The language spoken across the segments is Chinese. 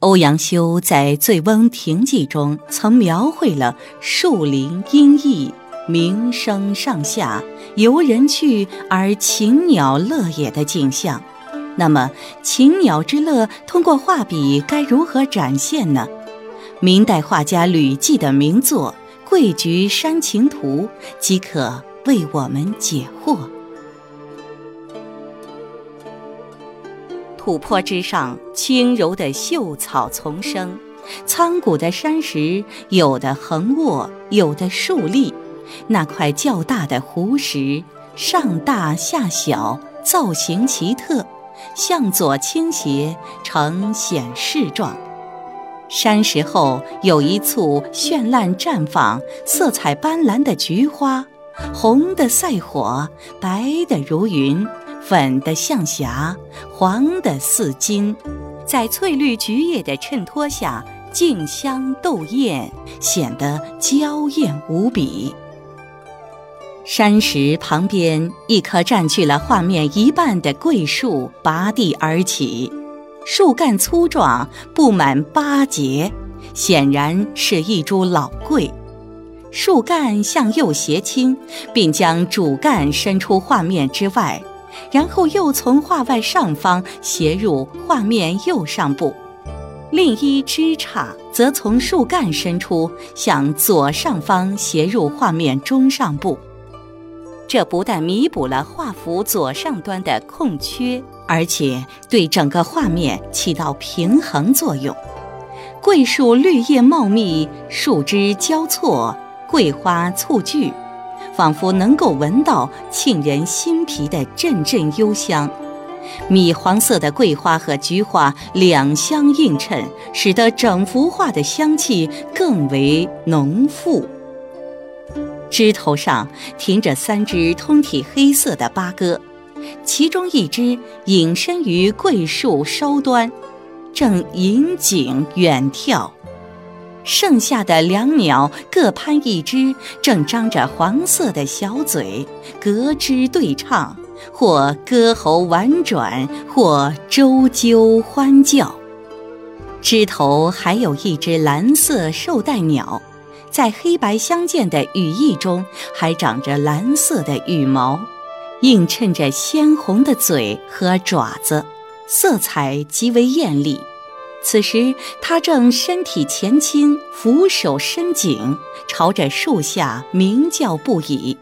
欧阳修在《醉翁亭记》中曾描绘了树林阴翳、鸣声上下、游人去而禽鸟乐也的景象。那么，禽鸟之乐通过画笔该如何展现呢？明代画家吕骥的名作《桂菊山情图》即可为我们解惑。土坡之上，轻柔的秀草丛生；苍古的山石，有的横卧，有的竖立。那块较大的湖石，上大下小，造型奇特，向左倾斜，呈显示状。山石后有一簇绚烂绽放、色彩斑斓的菊花，红的赛火，白的如云。粉的像霞，黄的似金，在翠绿菊叶的衬托下，竞相斗艳，显得娇艳无比。山石旁边，一棵占据了画面一半的桂树拔地而起，树干粗壮，布满八节，显然是一株老桂。树干向右斜倾，并将主干伸出画面之外。然后又从画外上方斜入画面右上部，另一枝杈则从树干伸出，向左上方斜入画面中上部。这不但弥补了画幅左上端的空缺，而且对整个画面起到平衡作用。桂树绿叶茂密，树枝交错，桂花簇聚。仿佛能够闻到沁人心脾的阵阵幽香，米黄色的桂花和菊花两相映衬，使得整幅画的香气更为浓馥。枝头上停着三只通体黑色的八哥，其中一只隐身于桂树梢端，正引颈远眺。剩下的两鸟各攀一只，正张着黄色的小嘴，隔枝对唱，或歌喉婉转，或周啾欢叫。枝头还有一只蓝色绶带鸟，在黑白相间的羽翼中，还长着蓝色的羽毛，映衬着鲜红的嘴和爪子，色彩极为艳丽。此时，他正身体前倾，俯首伸颈，朝着树下鸣叫不已。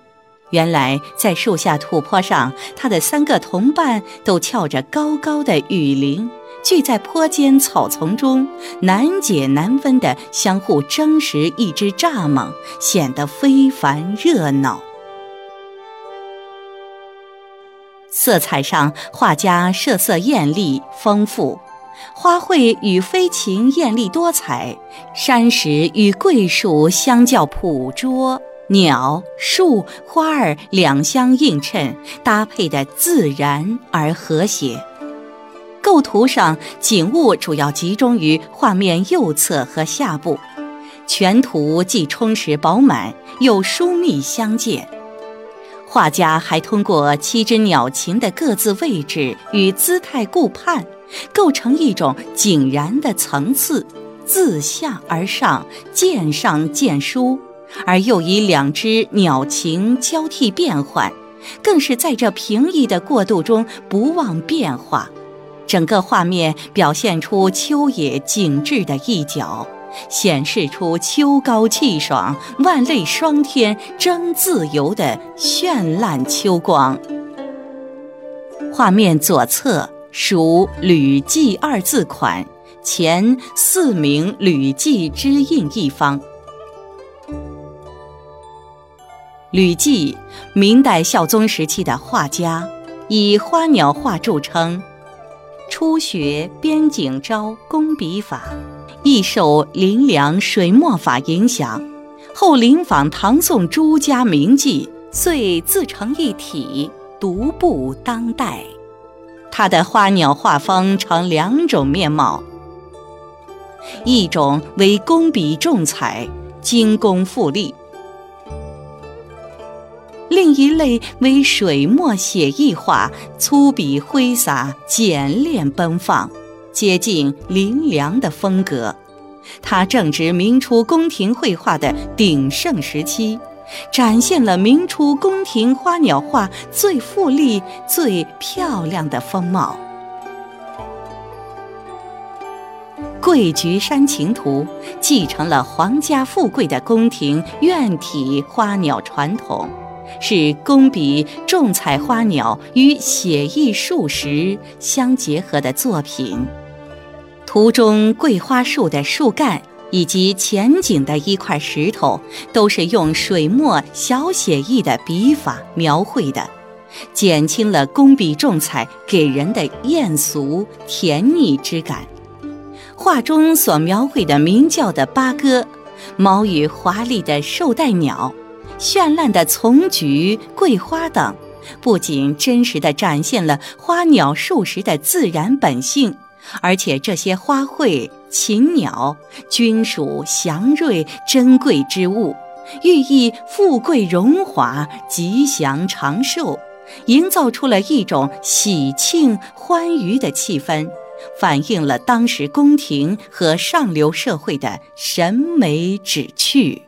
原来，在树下土坡上，他的三个同伴都翘着高高的羽翎，聚在坡间草丛中，难解难分地相互争食一只蚱蜢，显得非凡热闹。色彩上，画家设色艳丽丰富。花卉与飞禽艳丽多彩，山石与桂树相较朴拙，鸟、树、花儿两相映衬，搭配的自然而和谐。构图上，景物主要集中于画面右侧和下部，全图既充实饱满，又疏密相间。画家还通过七只鸟禽的各自位置与姿态顾盼。构成一种井然的层次，自下而上，渐上渐疏，而又以两只鸟禽交替变换，更是在这平易的过渡中不忘变化。整个画面表现出秋野景致的一角，显示出秋高气爽、万类霜天争自由的绚烂秋光。画面左侧。属“吕记”二字款，前四名“吕记”之印一方。吕记，明代孝宗时期的画家，以花鸟画著称。初学边景招工笔法，亦受林良水墨法影响，后临访唐宋诸家名妓，遂自成一体，独步当代。他的花鸟画风呈两种面貌：一种为工笔重彩、精工富丽；另一类为水墨写意画、粗笔挥洒、简练奔放。接近林良的风格。它正值明初宫廷绘画的鼎盛时期，展现了明初宫廷花鸟画最富丽、最漂亮的风貌。《桂菊山情图》继承了皇家富贵的宫廷院体花鸟传统，是工笔重彩花鸟与写意树石相结合的作品。图中桂花树的树干以及前景的一块石头，都是用水墨小写意的笔法描绘的，减轻了工笔重彩给人的艳俗甜腻之感。画中所描绘的鸣叫的八哥、毛羽华丽的绶带鸟、绚烂的丛菊、桂花等，不仅真实地展现了花鸟树石的自然本性，而且这些花卉、禽鸟均属祥瑞珍贵之物，寓意富贵荣华、吉祥长寿，营造出了一种喜庆欢愉的气氛。反映了当时宫廷和上流社会的审美旨趣。